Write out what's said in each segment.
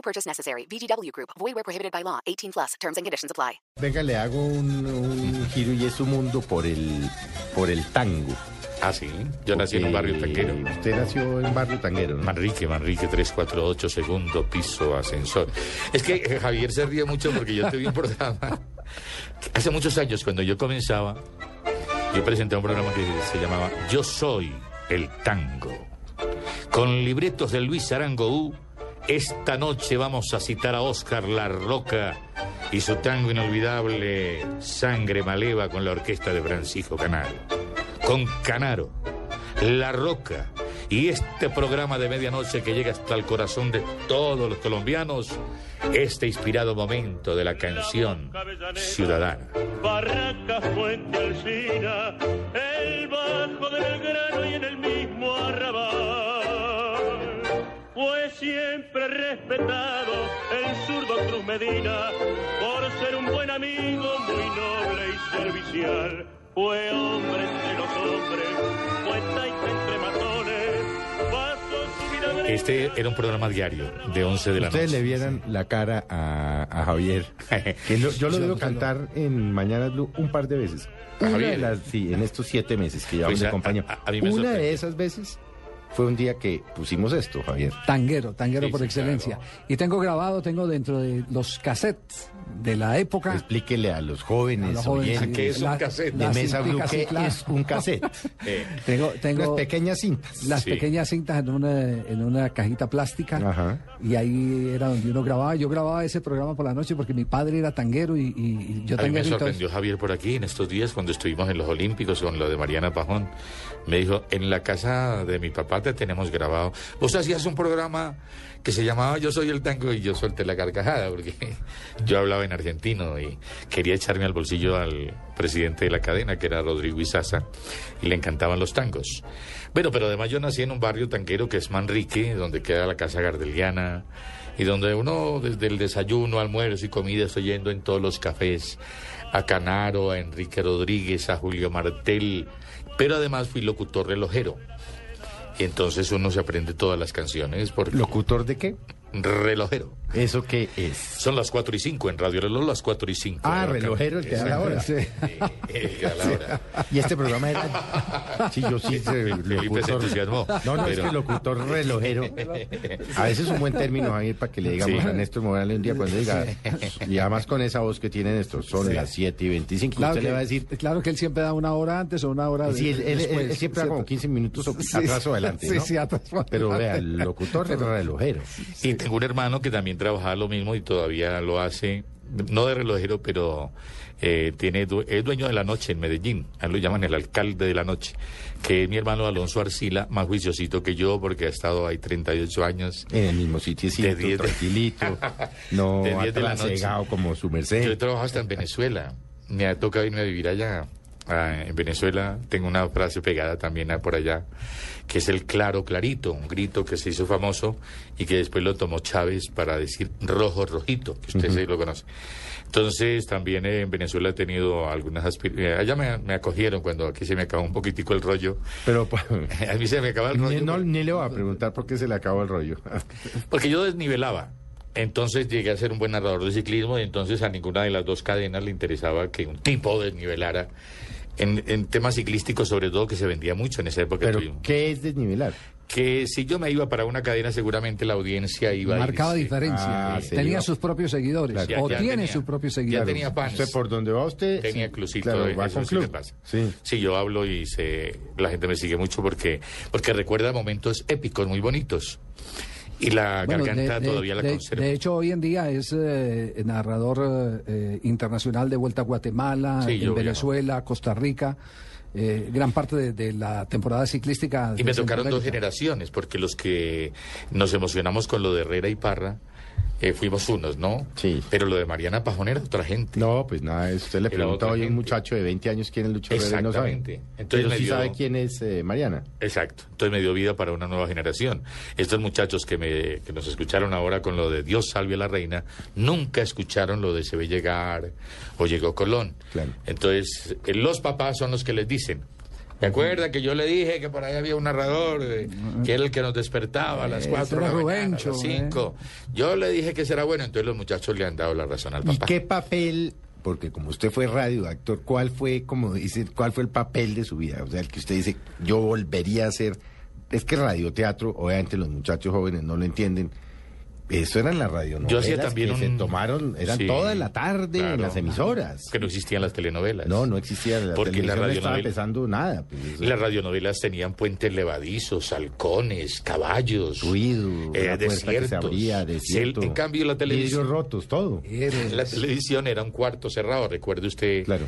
No purchase necessary. VGW Group. Void where prohibited by law. 18 plus. Terms and conditions apply. Venga, le hago un, un giro y es su mundo por el, por el tango. Ah, sí. Yo nací en un barrio Porque tanquero. Usted nació en barrio tanguero, ¿no? Manrique, Manrique 348, segundo piso, ascensor. Es que eh, Javier se ríe mucho porque yo tuve un programa. Hace muchos años, cuando yo comenzaba, yo presenté un programa que se llamaba Yo Soy el Tango. Con libretos de Luis Arango U, esta noche vamos a citar a Oscar La Roca y su tango inolvidable Sangre Maleva con la orquesta de Francisco Canaro. Con Canaro, La Roca y este programa de medianoche que llega hasta el corazón de todos los colombianos, este inspirado momento de la canción ciudadana. Barracas, Fuente el bajo del Belgrano y en el mismo arrabal. Fue siempre respetado el zurdo Cruz Medina por ser un buen amigo, muy noble y servicial. Fue hombre entre los hombres, fue taita entre matones, pasó su vida de Este era un programa diario de 11 de la Ustedes noche. le vieran la cara a, a Javier. Que lo- yo lo debo cantar en Mañana Blue un par de veces. ¿A Una Javier? de las, sí, en estos siete meses que llevamos Pues me Una sorprendió. de esas veces fue un día que pusimos esto, Javier. Tanguero, tanguero Sí, por sí, excelencia. Y tengo grabado, tengo dentro de los cassettes de la época. Explíquele a los jóvenes, a los jóvenes, oyentes ¿Qué es un la- cassette? de las Mesa Blue, ¿qué es un cassette? Eh, Tengo, tengo pequeñas cintas. las Sí. pequeñas cintas en una, en una cajita plástica. Ajá. Y ahí era donde uno grababa. Yo grababa ese programa por la noche porque mi padre era tanguero y, yo A mí me tanguero. y todo sorprendió Javier por aquí en estos días cuando estuvimos en los Olímpicos con lo de Mariana Pajón. Me dijo, en la casa de mi papá te tenemos grabado. Vos hacías un programa que se llamaba Yo Soy el Tango y yo solté la carcajada porque yo hablaba en argentino y quería echarme al bolsillo al presidente de la cadena que era Rodrigo Izaza y le encantaban los tangos. Bueno, pero además yo nací en un barrio tanquero que es Manrique, donde queda la casa gardeliana y donde uno desde el desayuno, almuerzo y comida estoy yendo en todos los cafés a Canaro, a Enrique Rodríguez, a Julio Martel, pero además fui locutor relojero. Entonces uno se aprende todas las canciones por ¿Locutor de qué? Relojero. ¿Eso qué es? Son las 4 y 5 en Radio Reloj, las 4 y 5. Ah, relojero, el que da la hora. Sí. a la hora. Y este programa era. Sí, yo sí, eh, Felipe se entusiasmó. No, no, es pero- que locutor relojero. A veces es un buen término, Javier, para que le digamos Sí. a Néstor Morales un día cuando diga. Y además con esa voz que tiene Néstor, son las 7 y 25. Claro usted que, le va a decir. claro que él siempre da una hora antes o una hora de- Sí, él, él- después. él siempre da como ¿cierto? 15 minutos o- Sí, atrás o adelante. sí, ¿no? sí, atrás o Pero vea, adelante. el locutor relojero. Y tengo un hermano que también trabajaba lo mismo y todavía lo hace, no de relojero, pero eh, tiene es dueño de la noche en Medellín. A él lo llaman el alcalde de la noche, que es mi hermano Alonso Arcila, más juiciosito que yo, porque ha estado ahí 38 años. En el mismo sitio, De diez de- tranquilito. No De diez de la noche. como su Yo he merced. trabajado hasta en Venezuela. Me ha tocado irme a vivir allá. Ah, en Venezuela tengo una frase pegada también ah, por allá, que es el claro clarito, un grito que se hizo famoso y que después lo tomó Chávez para decir rojo rojito, que usted sí lo conoce. Entonces también eh, en Venezuela he tenido algunas aspiraciones. Allá me, me acogieron cuando aquí se me acabó un poquitico el rollo. Pero pues, A mí se me acaba el rollo. ni, no, ni le voy a preguntar por qué se le acabó el rollo. Porque yo desnivelaba. Entonces llegué a ser un buen narrador de ciclismo y entonces a ninguna de las dos cadenas le interesaba que un tipo desnivelara en, en temas ciclísticos, sobre todo que se vendía mucho en esa época. Pero, tuvimos. ¿qué es desnivelar? Que si yo me iba para una cadena, seguramente la audiencia iba a Marcaba irse. diferencia. Ah, sí, tenía iba. sus propios seguidores. Ya- o ya tiene tenía- sus propios ya seguidores. tenía fans. Usted por donde va usted. Tenía sí, clusito, Claro, va eso con sí club. me pasa. Sí. Sí, yo hablo y se, la gente me sigue mucho porque, porque recuerda momentos épicos, muy bonitos. Y la Bueno, garganta de- de- todavía la conservo. De hecho, hoy en día es eh, narrador eh, internacional de Vuelta a Guatemala, Sí, en Venezuela, Costa Rica. eh, gran parte de, de la temporada ciclística. Y me tocaron dos generaciones, porque los que nos emocionamos con lo de Herrera y Parra, eh, fuimos unos, ¿no? Sí. Pero lo de Mariana Pajón era otra gente. No, pues nada, usted le otra hoy a un muchacho de 20 años quién es Lucho Herrera y no sabe. Entonces Pero me sí dio- sabe quién es eh, Mariana. Exacto. Entonces me dio vida para una nueva generación. Estos muchachos que, me, que nos escucharon ahora con lo de Dios salve a la reina, nunca escucharon lo de se ve llegar o llegó Colón. Claro. Entonces, eh, los papás son los que les dicen. ¿Te acuerdas que yo le dije que por ahí había un narrador eh, que era el que nos despertaba a las Ese 4 de la mañana, a las 5? Yo le dije que será bueno, entonces los muchachos le han dado la razón al ¿Y papá. qué papel, porque como usted fue radioactor, cuál fue, como dice, cuál fue el papel de su vida? O sea, el que usted dice, yo volvería a hacer. Es que radioteatro, obviamente los muchachos jóvenes no lo entienden. Eso eran las radionovelas Yo hacía también que se un- tomaron, eran Sí, toda la tarde en claro. las emisoras. Que no existían las telenovelas. No, no existía la Porque la no estaba radionovela- empezando nada. pues, las radionovelas tenían puentes levadizos, halcones, caballos, ruido, eh, la que se desiertos. abría, desierto. El- en cambio, la televisión, rotos, todo. Eres- la televisión era un cuarto cerrado. Recuerde usted, Claro.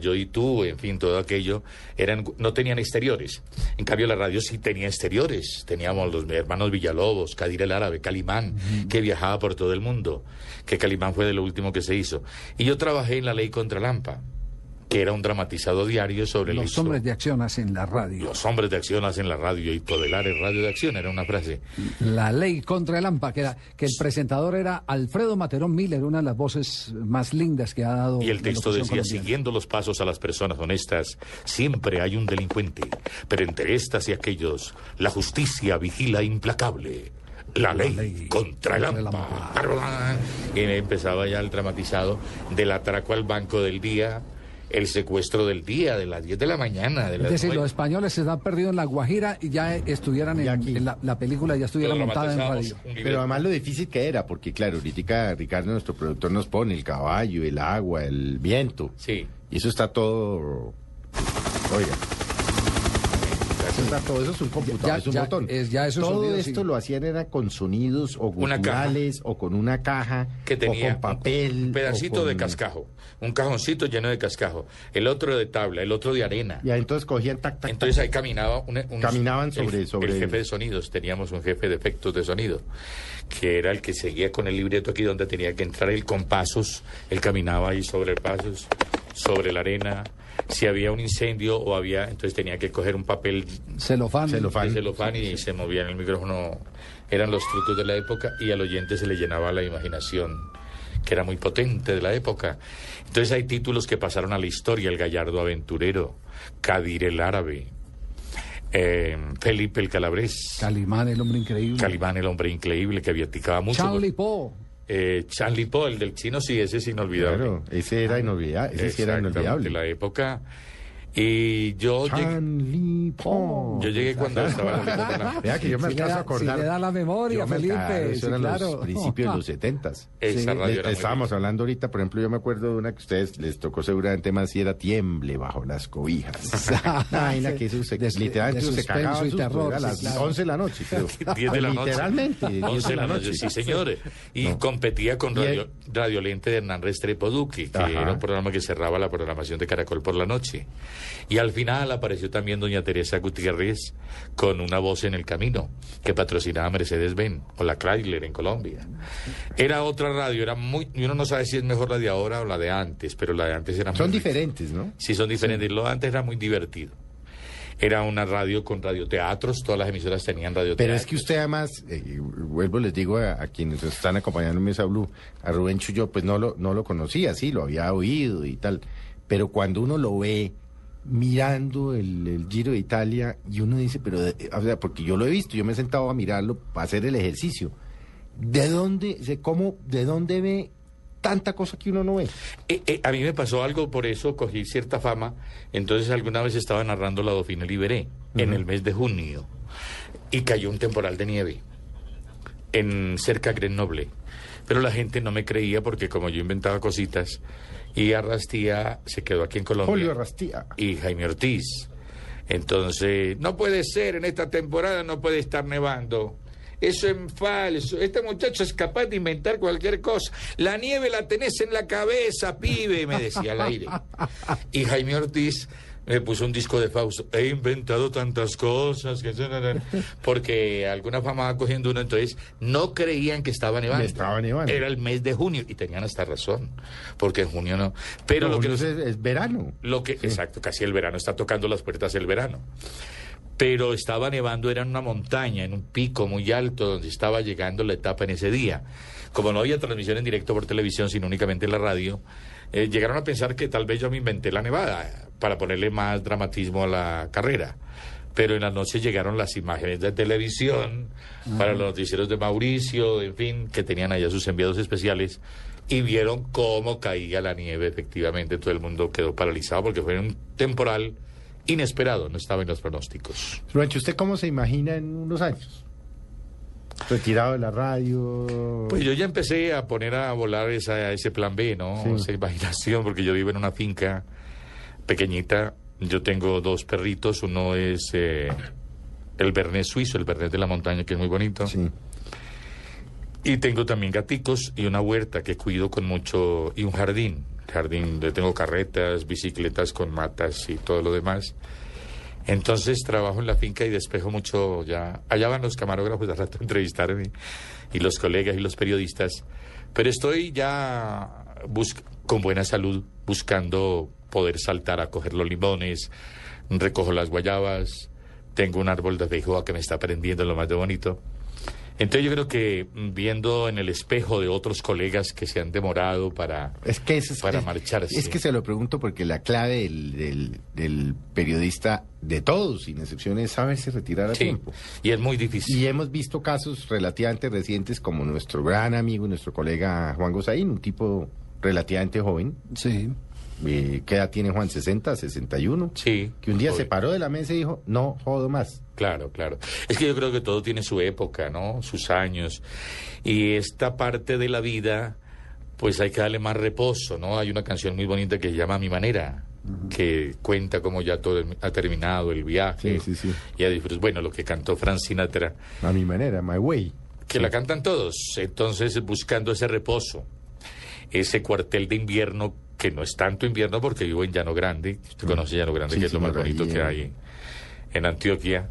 yo y tú, en fin, todo aquello, eran, no tenían exteriores. En cambio, la radio sí tenía exteriores. Teníamos los hermanos Villalobos, Cadir el Árabe, Calimán, que viajaba por todo el mundo. Que Calimán fue de lo último que se hizo. Y yo trabajé en La Ley contra Lampa, que era un dramatizado diario sobre Los hombres de acción hacen la radio. Los hombres de acción hacen la radio y Podelar es radio de acción, era una frase. La ley contra el AMPA, que, era, que el presentador era Alfredo Materón Miller, una de las voces más lindas que ha dado. Y el texto decía, colombiana. siguiendo los pasos a las personas honestas, siempre hay un delincuente, pero entre estas y aquellos, la justicia vigila implacable. La ley, ley contra el AMPA. Y empezaba ya el dramatizado del atraco al banco del día, el secuestro del día, de las 10 de la mañana. De Es decir, los españoles se han perdido en La Guajira y ya estuvieran en, Y aquí. en la, la película, ya estuviera montada en radio. Pero además lo difícil que era, porque claro, ahorita Ricardo, nuestro productor, nos pone el caballo, el agua, el viento. Sí. Y eso está todo... Oiga. Todo, eso es un computador, Ya- es un ya- botón. es- ya esos todo sonidos, esto sí. lo hacían era con sonidos o Una caja. guturales o con una caja que tenía o con papel. un pedacito con- de cascajo, un cajoncito lleno de cascajo, el otro de tabla, el otro de arena. Y ahí entonces cogían tac, tac, Entonces ahí caminaba un, un- Caminaban sobre- el, sobre el el- jefe de sonidos, teníamos un jefe de efectos de sonido, que era el que seguía con el libreto aquí donde tenía que entrar él con pasos, él caminaba ahí sobre pasos, sobre la arena, si había un incendio o había, entonces tenía que coger un papel Celofán. Celofán. celofán y se movía en el micrófono, eran los trucos de la época y al oyente se le llenaba la imaginación que era muy potente de la época. Entonces hay títulos que pasaron a la historia, El Gallardo Aventurero, Cadir el Árabe, eh, Felipe el Calabrés, Calimán, el hombre increíble. Calimán el Hombre Increíble, que viaticaba mucho. Charlie Poe. Eh, Charlie Poe, el del chino, sí, ese es inolvidable. Claro, ese era inolvidable, ese sí era inolvidable. la época. Y yo llegué, yo cuando estaba en la Vea que yo me Si le alcanzo da- a acordar. si le da la memoria, Yo me Felipe, alcanzo, Eso sí, eran claro. los principios de los setentas. Esa Sí. muy estábamos hablando ahorita, por ejemplo, yo me acuerdo de una que a ustedes les tocó seguramente más si era tiemble bajo las cobijas. Vaina que eso se, De- literalmente de se cagaba y terror, a las claro. 11 de la noche. Pero, 10 de la noche. Literalmente, 10 11 de la noche, sí, señores. Y No. competía con Radio, Radio Lente de Hernán Restrepo Duque, que Ajá. era un programa que cerraba la programación de Caracol por la noche. Y al final apareció también doña Teresa Gutiérrez con una voz en el camino, que patrocinaba Mercedes-Benz o la Chrysler en Colombia. Era otra radio, era muy, uno no sabe si es mejor la de ahora o la de antes, pero la de antes era Son muy diferentes, ¿no? Sí, son diferentes. Lo de antes era muy divertido. Era una radio con radioteatros, todas las emisoras tenían radioteatros. Pero es que usted además, eh, vuelvo les digo a, a quienes están acompañando en Mesa Blue, a Rubén yo pues no lo, no lo conocía, sí, lo había oído y tal, pero cuando uno lo ve mirando el, el Giro de Italia y uno dice, pero, de- o sea, porque yo lo he visto, yo me he sentado a mirarlo para hacer el ejercicio, ¿de dónde, de cómo, de dónde ve tanta cosa que uno no ve? Eh, eh, a mí me pasó algo, por eso cogí cierta fama. Entonces alguna vez estaba narrando la Dauphine Liberé en el mes de junio y cayó un temporal de nieve en cerca de Grenoble. Pero la gente no me creía porque como yo inventaba cositas y Arrastía se quedó aquí en Colombia. Julio Rastía. y Jaime Ortiz. Entonces, no puede ser, en esta temporada no puede estar nevando. Eso es falso. Este muchacho es capaz de inventar cualquier cosa. La nieve la tenés en la cabeza, pibe, me decía al aire. Y Jaime Ortiz me puso un disco de Fausto. He inventado tantas cosas que... Porque alguna fama va cogiendo uno, entonces no creían que estaba nevando. Estaba nevando. Era el mes de junio y tenían hasta razón, porque en junio no. Pero lo que es, es verano. lo que, exacto, casi el verano está tocando las puertas el verano. Pero estaba nevando, era en una montaña, en un pico muy alto, donde estaba llegando la etapa en ese día. Como no había transmisión en directo por televisión, sino únicamente en la radio, eh, llegaron a pensar que tal vez yo me inventé la nevada para ponerle más dramatismo a la carrera. Pero en la noche llegaron las imágenes de televisión para los noticieros de Mauricio, en fin, que tenían allá sus enviados especiales y vieron cómo caía la nieve efectivamente. Todo el mundo quedó paralizado porque fue un temporal inesperado, no estaba en los pronósticos. Rubencho, ¿usted cómo se imagina en unos años? Retirado de la radio. Pues yo ya empecé a poner a volar esa, ese plan B, ¿no? Sí. Esa imaginación, porque yo vivo en una finca pequeñita. Yo tengo dos perritos, uno es eh, el Bernés suizo, el Bernés de la montaña, que es muy bonito. Sí. Y tengo también gaticos y una huerta que cuido con mucho, y un jardín. Jardín, donde tengo carretas, bicicletas con matas y todo lo demás. Entonces trabajo en la finca y despejo mucho ya. Allá van los camarógrafos de rato a entrevistarme y los colegas y los periodistas. Pero estoy ya con buena salud, buscando poder saltar a coger los limones, recojo las guayabas, tengo un árbol de feijoa que me está prendiendo lo más de bonito. Entonces yo creo que mm, viendo en el espejo de otros colegas que se han demorado para, Es que es, para es- marcharse. Es que se lo pregunto porque la clave del, del, del periodista, de todos, sin excepción, es saberse retirar a Sí, tiempo. y es muy difícil. Y hemos visto casos relativamente recientes como nuestro gran amigo, nuestro colega Juan Gozaín, un tipo relativamente joven. Sí. Eh, ¿Qué edad tiene Juan? ¿60, 61? Sí. Que un día se paró de la mesa y dijo, no jodo más. Claro, claro. Es que yo creo que todo tiene su época, ¿no? Sus años. Y esta parte de la vida, pues hay que darle más reposo, ¿no? Hay una canción muy bonita que se llama A Mi Manera, que cuenta cómo ya todo ha terminado el viaje. Sí, sí, sí. Y a disfrutar, bueno, lo que cantó Frank Sinatra, A mi manera, my way. que la cantan todos. Entonces, buscando ese reposo, ese cuartel de invierno, que no es tanto invierno porque vivo en Llano Grande. Usted conoce Llano Grande, Sí, que es lo más bonito que hay en Antioquia.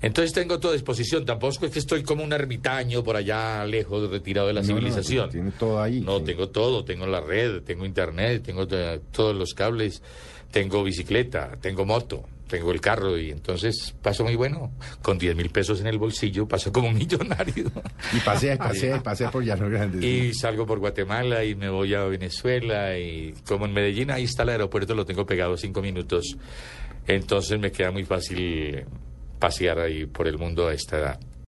Entonces tengo toda disposición. Tampoco es que estoy como un ermitaño por allá lejos, retirado de la No, no, civilización. tiene todo ahí. No, sí. tengo todo. Tengo la red, tengo internet, tengo todos los cables, tengo bicicleta, tengo moto, tengo el carro y entonces paso muy bueno. Con 10 mil pesos en el bolsillo paso como un millonario. Y pasea, pasea, pasea por Llano Grande. Y salgo por Guatemala y me voy a Venezuela y como en Medellín ahí está el aeropuerto, lo tengo pegado cinco minutos. Entonces me queda muy fácil pasear ahí por el mundo a esta edad.